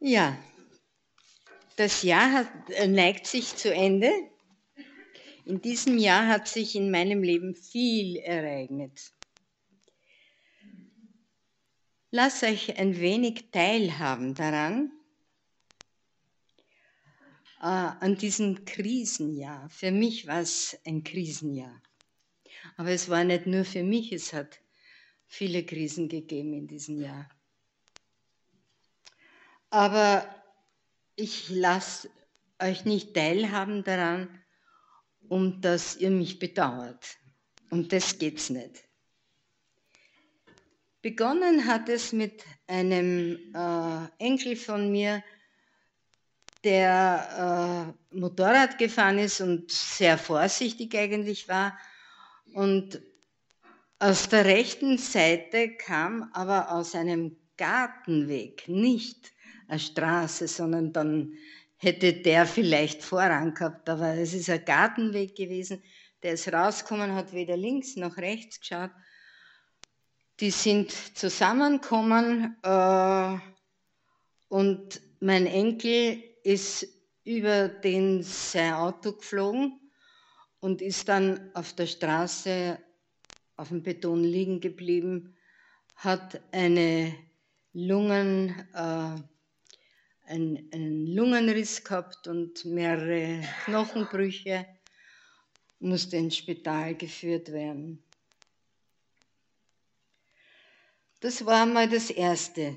Ja, das Jahr hat, äh, neigt sich zu Ende. In diesem Jahr hat sich in meinem Leben viel ereignet. Lass euch ein wenig teilhaben daran, äh, an diesem Krisenjahr. Für mich war es ein Krisenjahr. Aber es war nicht nur für mich, es hat viele Krisen gegeben in diesem Jahr. Aber ich lasse euch nicht teilhaben daran, um dass ihr mich bedauert. Um das geht's nicht. Begonnen hat es mit einem äh, Enkel von mir, der äh, Motorrad gefahren ist und sehr vorsichtig eigentlich war. Und aus der rechten Seite kam aber aus einem Gartenweg, nicht eine Straße, sondern dann hätte der vielleicht Vorrang gehabt. Aber es ist ein Gartenweg gewesen. Der ist rausgekommen, hat weder links noch rechts geschaut. Die sind zusammengekommen äh, und mein Enkel ist über den sein Auto geflogen und ist dann auf der Straße auf dem Beton liegen geblieben, hat eine Lungen, äh, einen, einen Lungenriss gehabt und mehrere Knochenbrüche, musste ins Spital geführt werden. Das war mal das Erste.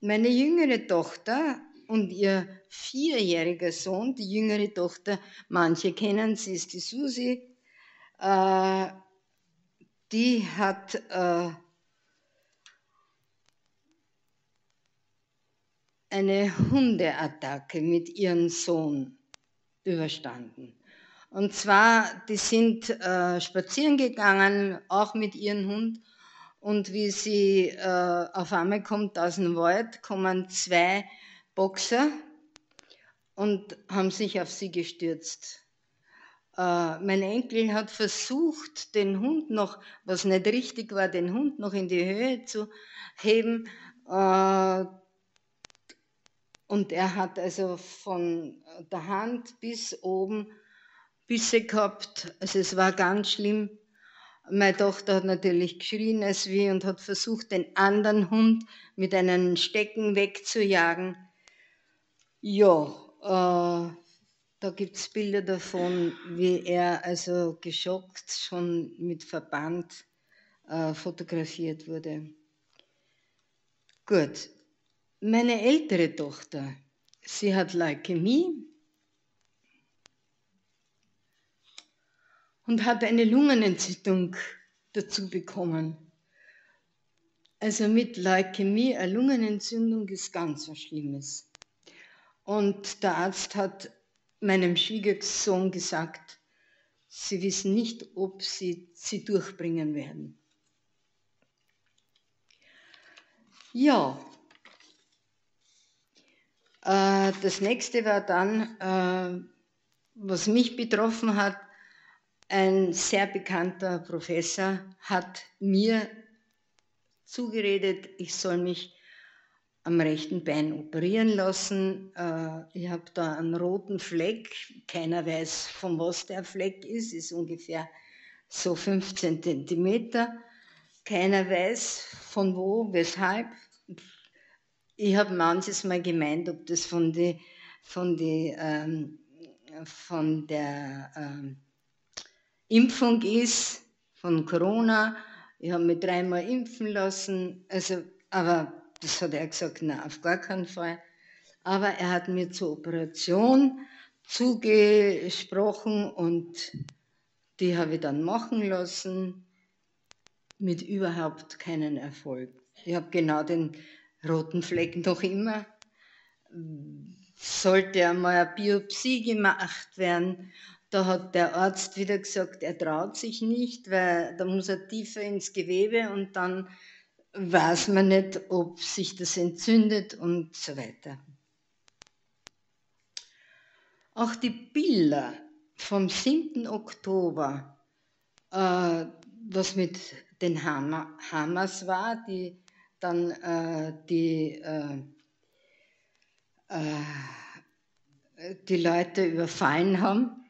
Meine jüngere Tochter und ihr vierjähriger Sohn, die jüngere Tochter, manche kennen sie, ist die Susi, äh, die hat äh, eine Hundeattacke mit ihrem Sohn überstanden. Und zwar, die sind äh, spazieren gegangen, auch mit ihrem Hund. Und wie sie äh, auf einmal kommt aus dem Wald, kommen zwei Boxer und haben sich auf sie gestürzt. Äh, mein Enkel hat versucht, den Hund noch, was nicht richtig war, den Hund noch in die Höhe zu heben. Äh, und er hat also von der Hand bis oben Bisse gehabt. Also es war ganz schlimm. Meine Tochter hat natürlich geschrien als wie und hat versucht, den anderen Hund mit einem Stecken wegzujagen. Ja, äh, da gibt es Bilder davon, wie er also geschockt schon mit Verband äh, fotografiert wurde. Gut, meine ältere Tochter, sie hat Leukämie und hat eine Lungenentzündung dazu bekommen. Also mit Leukämie, eine Lungenentzündung ist ganz was Schlimmes. Und der Arzt hat meinem Schwiegersohn gesagt, sie wissen nicht, ob sie sie durchbringen werden. Ja, äh, das nächste war dann, äh, was mich betroffen hat, ein sehr bekannter Professor hat mir zugeredet, ich soll mich am rechten Bein operieren lassen. Äh, ich habe da einen roten Fleck. Keiner weiß, von was der Fleck ist. Ist ungefähr so 15 Zentimeter. Keiner weiß, von wo, weshalb. Ich habe manches Mal gemeint, ob das von, die, von, die, ähm, von der ähm, Impfung ist, von Corona. Ich habe mich dreimal impfen lassen. Also, aber das hat er gesagt, na, auf gar keinen Fall. Aber er hat mir zur Operation zugesprochen und die habe ich dann machen lassen mit überhaupt keinen Erfolg. Ich habe genau den roten Fleck noch immer. Sollte einmal eine Biopsie gemacht werden, da hat der Arzt wieder gesagt, er traut sich nicht, weil da muss er tiefer ins Gewebe und dann weiß man nicht, ob sich das entzündet und so weiter. Auch die Bilder vom 7. Oktober, äh, was mit den Hamas war, die dann äh, die äh, äh, die Leute überfallen haben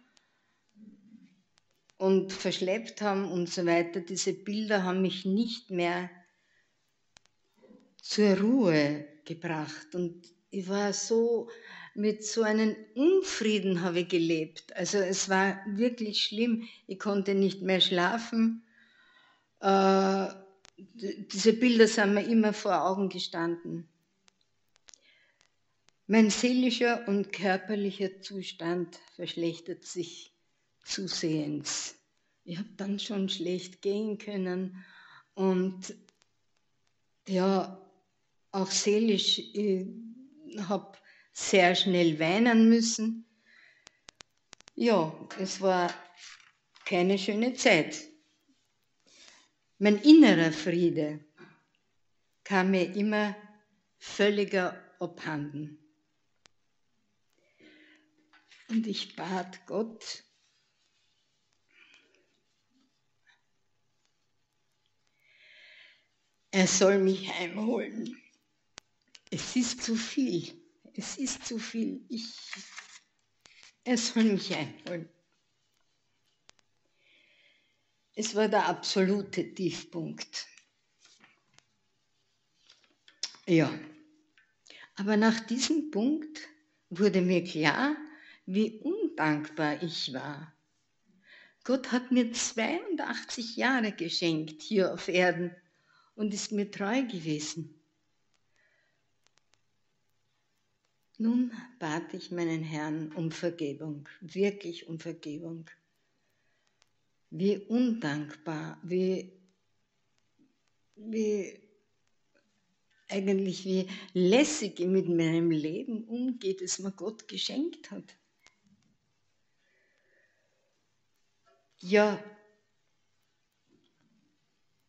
und verschleppt haben und so weiter. Diese Bilder haben mich nicht mehr zur Ruhe gebracht und ich war so mit so einem Unfrieden habe ich gelebt. Also es war wirklich schlimm. Ich konnte nicht mehr schlafen. Äh, diese Bilder sind mir immer vor Augen gestanden. Mein seelischer und körperlicher Zustand verschlechtert sich zusehends. Ich habe dann schon schlecht gehen können und ja, auch seelisch, ich habe sehr schnell weinen müssen. Ja, es war keine schöne Zeit. Mein innerer Friede kam mir immer völliger abhanden. Und ich bat Gott, er soll mich heimholen. Es ist zu viel es ist zu viel. Ich, er soll mich einholen. Es war der absolute Tiefpunkt. Ja, aber nach diesem Punkt wurde mir klar, wie undankbar ich war. Gott hat mir 82 Jahre geschenkt hier auf Erden und ist mir treu gewesen. Nun bat ich meinen Herrn um Vergebung, wirklich um Vergebung. Wie undankbar, wie, wie eigentlich wie lässig mit meinem Leben umgeht, das mir Gott geschenkt hat. Ja,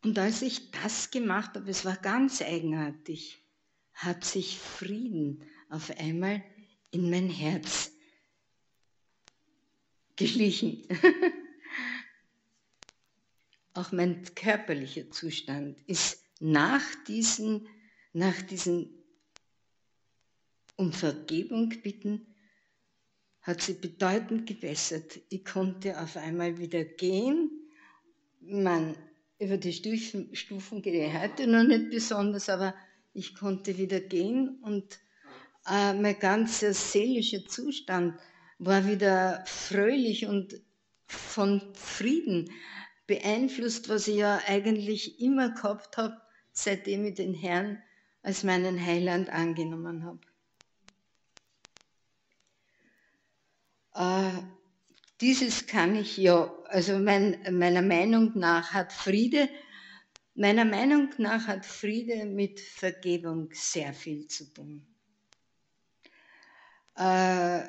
und als ich das gemacht habe, es war ganz eigenartig, hat sich Frieden auf einmal in mein Herz geschlichen. Auch mein körperlicher Zustand ist nach diesen, nach diesen um Vergebung bitten, hat sie bedeutend gebessert. Ich konnte auf einmal wieder gehen. Man, über die Stufen, Stufen gehe ich heute noch nicht besonders, aber ich konnte wieder gehen und äh, mein ganzer seelischer Zustand war wieder fröhlich und von Frieden beeinflusst, was ich ja eigentlich immer gehabt habe, seitdem ich den Herrn als meinen Heiland angenommen habe. Äh, dieses kann ich ja, also mein, meiner Meinung nach hat Friede, meiner Meinung nach hat Friede mit Vergebung sehr viel zu tun. Äh,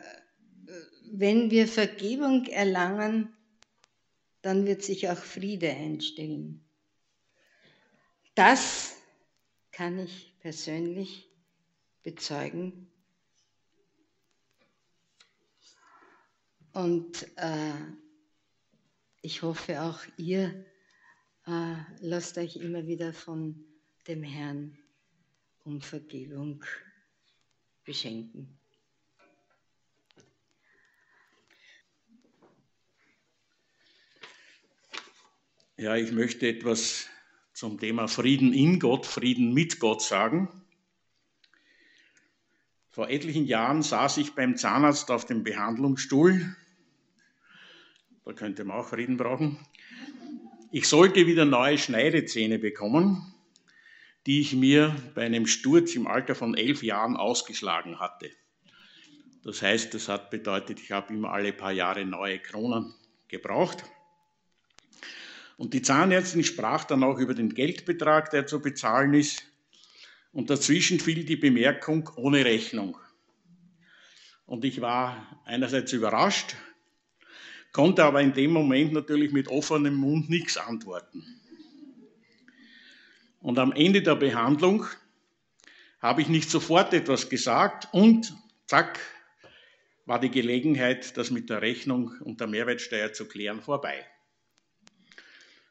wenn wir Vergebung erlangen, dann wird sich auch Friede einstellen. Das kann ich persönlich bezeugen. Und äh, ich hoffe auch ihr äh, lasst euch immer wieder von dem Herrn um Vergebung beschenken. Ja, ich möchte etwas zum Thema Frieden in Gott, Frieden mit Gott sagen. Vor etlichen Jahren saß ich beim Zahnarzt auf dem Behandlungsstuhl. Da könnte man auch Frieden brauchen. Ich sollte wieder neue Schneidezähne bekommen, die ich mir bei einem Sturz im Alter von elf Jahren ausgeschlagen hatte. Das heißt, das hat bedeutet, ich habe immer alle paar Jahre neue Kronen gebraucht. Und die Zahnärztin sprach dann auch über den Geldbetrag, der zu bezahlen ist. Und dazwischen fiel die Bemerkung ohne Rechnung. Und ich war einerseits überrascht, konnte aber in dem Moment natürlich mit offenem Mund nichts antworten. Und am Ende der Behandlung habe ich nicht sofort etwas gesagt und zack, war die Gelegenheit, das mit der Rechnung und der Mehrwertsteuer zu klären, vorbei.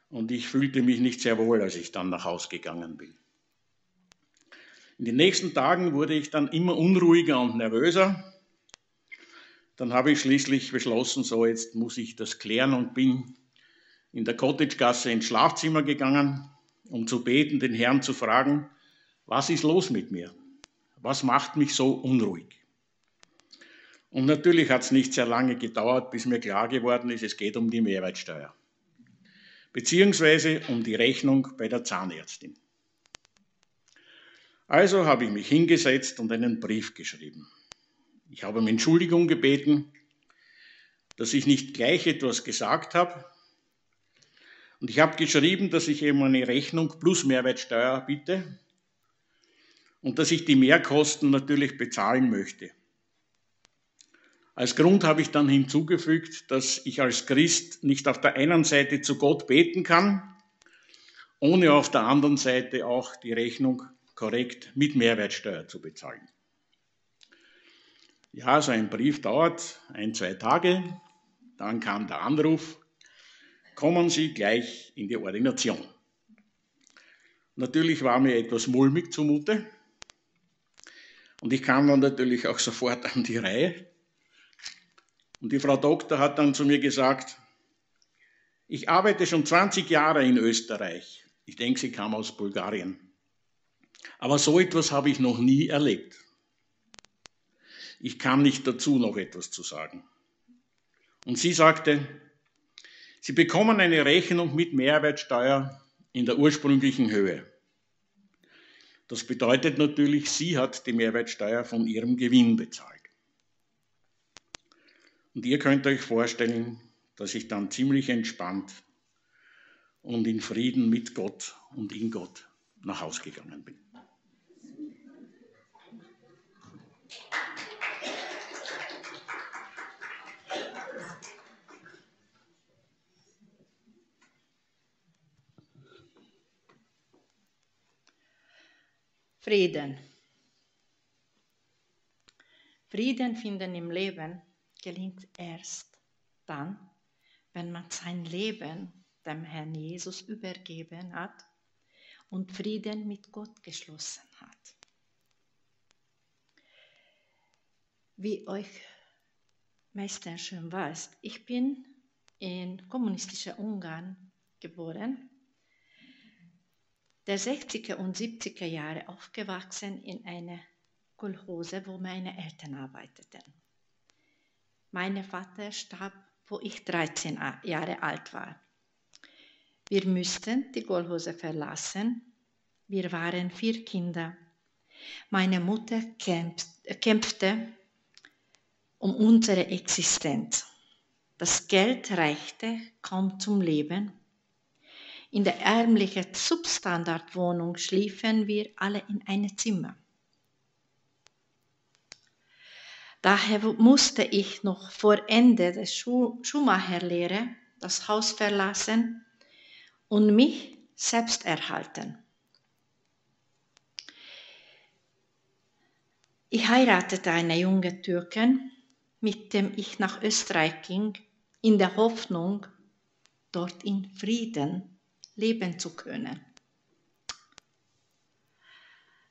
Und ich fühlte mich nicht sehr wohl, als ich dann nach Hause gegangen bin. In den nächsten Tagen wurde ich dann immer unruhiger und nervöser. Dann habe ich schließlich beschlossen, so jetzt muss ich das klären und bin in der Cottagegasse ins Schlafzimmer gegangen, um zu beten, den Herrn zu fragen, was ist los mit mir? Was macht mich so unruhig? Und natürlich hat es nicht sehr lange gedauert, bis mir klar geworden ist, es geht um die Mehrwertsteuer, beziehungsweise um die Rechnung bei der Zahnärztin. Also habe ich mich hingesetzt und einen Brief geschrieben. Ich habe um Entschuldigung gebeten, dass ich nicht gleich etwas gesagt habe. Und ich habe geschrieben, dass ich eben eine Rechnung plus Mehrwertsteuer bitte und dass ich die Mehrkosten natürlich bezahlen möchte. Als Grund habe ich dann hinzugefügt, dass ich als Christ nicht auf der einen Seite zu Gott beten kann, ohne auf der anderen Seite auch die Rechnung korrekt mit Mehrwertsteuer zu bezahlen. Ja, so ein Brief dauert ein, zwei Tage, dann kam der Anruf, kommen Sie gleich in die Ordination. Natürlich war mir etwas mulmig zumute und ich kam dann natürlich auch sofort an die Reihe. Und die Frau Doktor hat dann zu mir gesagt, ich arbeite schon 20 Jahre in Österreich. Ich denke, sie kam aus Bulgarien. Aber so etwas habe ich noch nie erlebt. Ich kam nicht dazu, noch etwas zu sagen. Und sie sagte, Sie bekommen eine Rechnung mit Mehrwertsteuer in der ursprünglichen Höhe. Das bedeutet natürlich, sie hat die Mehrwertsteuer von ihrem Gewinn bezahlt. Und ihr könnt euch vorstellen, dass ich dann ziemlich entspannt und in Frieden mit Gott und in Gott nach Hause gegangen bin. Frieden. Frieden finden im Leben gelingt erst dann, wenn man sein Leben dem Herrn Jesus übergeben hat und Frieden mit Gott geschlossen hat. Wie euch meistens schon weiß, ich bin in kommunistischer Ungarn geboren der 60er und 70er Jahre aufgewachsen in einer Kolchose, wo meine Eltern arbeiteten. Mein Vater starb, wo ich 13 Jahre alt war. Wir mussten die Kolchose verlassen. Wir waren vier Kinder. Meine Mutter kämpfte um unsere Existenz. Das Geld reichte kaum zum Leben in der ärmlichen Substandardwohnung schliefen wir alle in einem Zimmer. Daher musste ich noch vor Ende der Schu Schuhmacherlehre das Haus verlassen und mich selbst erhalten. Ich heiratete eine junge Türkin, mit dem ich nach Österreich ging, in der Hoffnung, dort in Frieden leben zu können.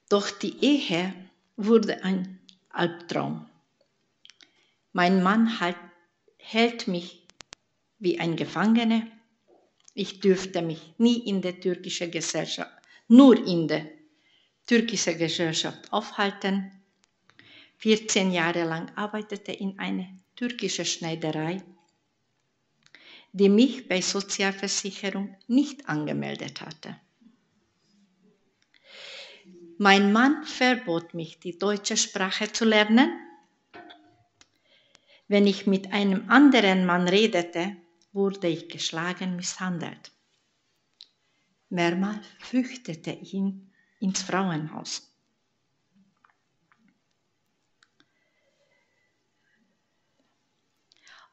Doch die Ehe wurde ein Albtraum. Mein Mann halt, hält mich wie ein Gefangener. Ich dürfte mich nie in der türkischen Gesellschaft, nur in der türkischen Gesellschaft aufhalten. 14 Jahre lang arbeitete in einer türkischen Schneiderei die mich bei Sozialversicherung nicht angemeldet hatte. Mein Mann verbot mich, die deutsche Sprache zu lernen. Wenn ich mit einem anderen Mann redete, wurde ich geschlagen, misshandelt. Mehrmals flüchtete ihn ins Frauenhaus.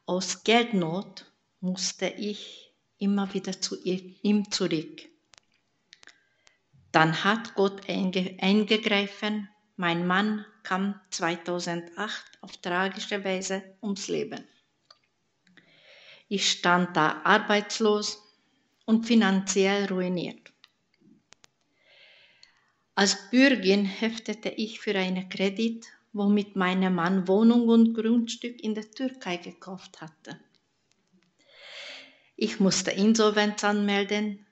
Aus Geldnot musste ich immer wieder zu ihm zurück. Dann hat Gott eingegriffen. Mein Mann kam 2008 auf tragische Weise ums Leben. Ich stand da arbeitslos und finanziell ruiniert. Als Bürgin heftete ich für einen Kredit, womit mein Mann Wohnung und Grundstück in der Türkei gekauft hatte. Ich musste Insolvenz anmelden,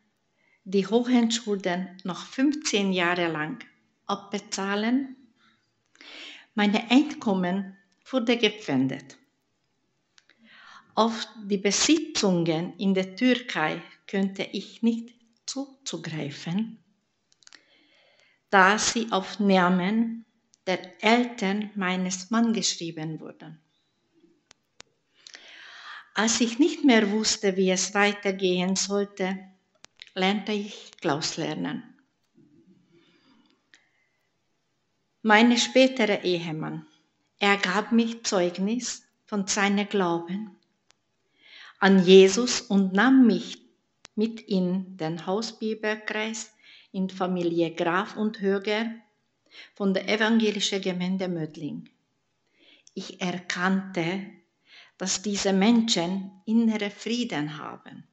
die hohen Schulden noch 15 Jahre lang abbezahlen. Meine Einkommen wurde gepfändet. Auf die Besitzungen in der Türkei könnte ich nicht zuzugreifen, da sie auf Namen der Eltern meines Mannes geschrieben wurden. Als ich nicht mehr wusste, wie es weitergehen sollte, lernte ich Klaus lernen. Mein späterer Ehemann, er gab mich Zeugnis von seinem Glauben an Jesus und nahm mich mit in den Hausbibelkreis in Familie Graf und Höger von der evangelischen Gemeinde Mödling. Ich erkannte, dass diese Menschen innere Frieden haben,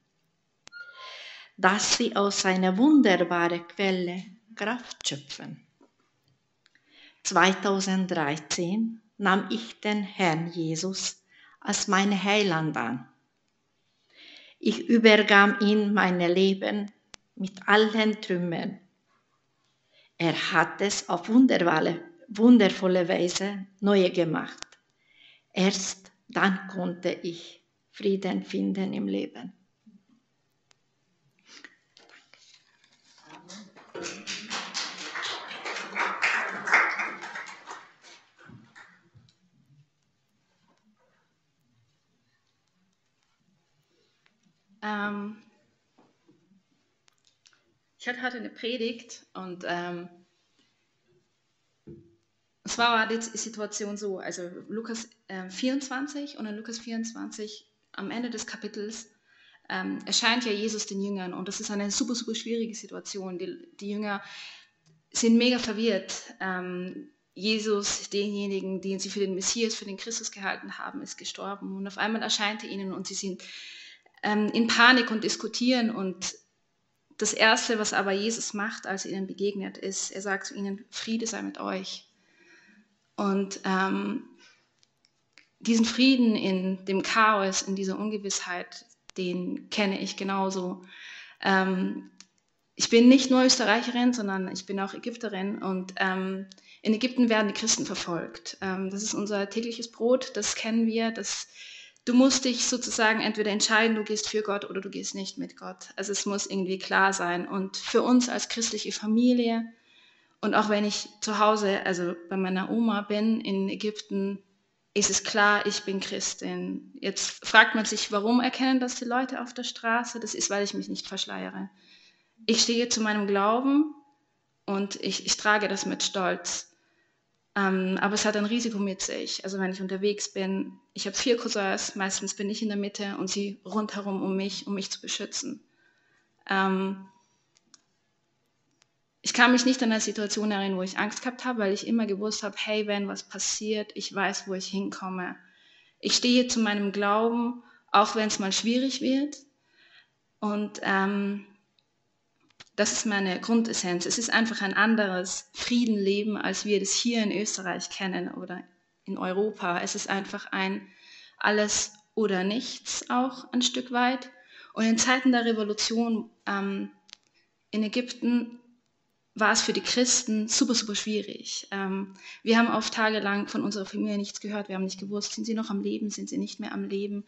dass sie aus einer wunderbaren Quelle Kraft schöpfen. 2013 nahm ich den Herrn Jesus als mein Heiland an. Ich übergab ihm mein Leben mit allen Trümmern. Er hat es auf wundervolle Weise neu gemacht. Erst dann konnte ich Frieden finden im Leben. Ähm, ich hatte heute eine Predigt und ähm, zwar war die Situation so, also Lukas äh, 24 und in Lukas 24 am Ende des Kapitels ähm, erscheint ja Jesus den Jüngern und das ist eine super, super schwierige Situation. Die, die Jünger sind mega verwirrt. Ähm, Jesus, denjenigen, den sie für den Messias, für den Christus gehalten haben, ist gestorben und auf einmal erscheint er ihnen und sie sind ähm, in Panik und diskutieren. Und das Erste, was aber Jesus macht, als er ihnen begegnet, ist, er sagt zu ihnen, Friede sei mit euch. Und ähm, diesen Frieden in dem Chaos, in dieser Ungewissheit, den kenne ich genauso. Ähm, ich bin nicht nur Österreicherin, sondern ich bin auch Ägypterin und ähm, in Ägypten werden die Christen verfolgt. Ähm, das ist unser tägliches Brot, das kennen wir, das du musst dich sozusagen entweder entscheiden, du gehst für Gott oder du gehst nicht mit Gott. Also es muss irgendwie klar sein. Und für uns als christliche Familie und auch wenn ich zu Hause, also bei meiner Oma bin in Ägypten, ist es klar, ich bin Christin. Jetzt fragt man sich, warum erkennen das die Leute auf der Straße? Das ist, weil ich mich nicht verschleiere. Ich stehe zu meinem Glauben und ich, ich trage das mit Stolz. Ähm, aber es hat ein Risiko mit sich. Also wenn ich unterwegs bin, ich habe vier Cousins, meistens bin ich in der Mitte und sie rundherum um mich, um mich zu beschützen. Ähm, ich kann mich nicht an eine Situation erinnern, wo ich Angst gehabt habe, weil ich immer gewusst habe, hey, wenn was passiert, ich weiß, wo ich hinkomme. Ich stehe zu meinem Glauben, auch wenn es mal schwierig wird. Und ähm, das ist meine Grundessenz. Es ist einfach ein anderes Friedenleben, als wir das hier in Österreich kennen oder in Europa. Es ist einfach ein alles oder nichts auch ein Stück weit. Und in Zeiten der Revolution ähm, in Ägypten war es für die Christen super, super schwierig. Ähm, wir haben oft tagelang von unserer Familie nichts gehört. Wir haben nicht gewusst, sind sie noch am Leben, sind sie nicht mehr am Leben,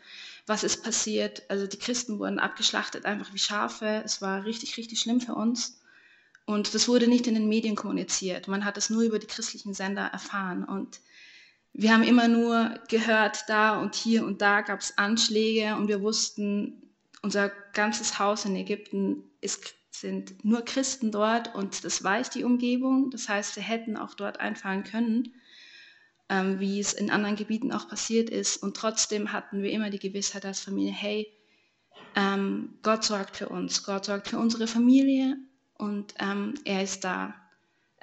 was ist passiert. Also die Christen wurden abgeschlachtet, einfach wie Schafe. Es war richtig, richtig schlimm für uns. Und das wurde nicht in den Medien kommuniziert. Man hat es nur über die christlichen Sender erfahren. Und wir haben immer nur gehört, da und hier und da gab es Anschläge und wir wussten, unser ganzes Haus in Ägypten ist sind nur Christen dort und das weiß die Umgebung. Das heißt, sie hätten auch dort einfallen können, ähm, wie es in anderen Gebieten auch passiert ist. Und trotzdem hatten wir immer die Gewissheit als Familie, hey, ähm, Gott sorgt für uns, Gott sorgt für unsere Familie und ähm, er ist da.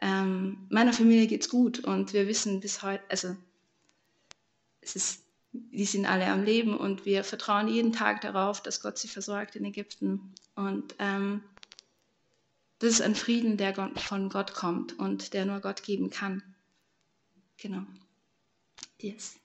Ähm, meiner Familie geht's gut und wir wissen bis heute, also es ist, die sind alle am Leben und wir vertrauen jeden Tag darauf, dass Gott sie versorgt in Ägypten. Und ähm, Das ist ein Frieden, der von Gott kommt und der nur Gott geben kann. Genau. Yes.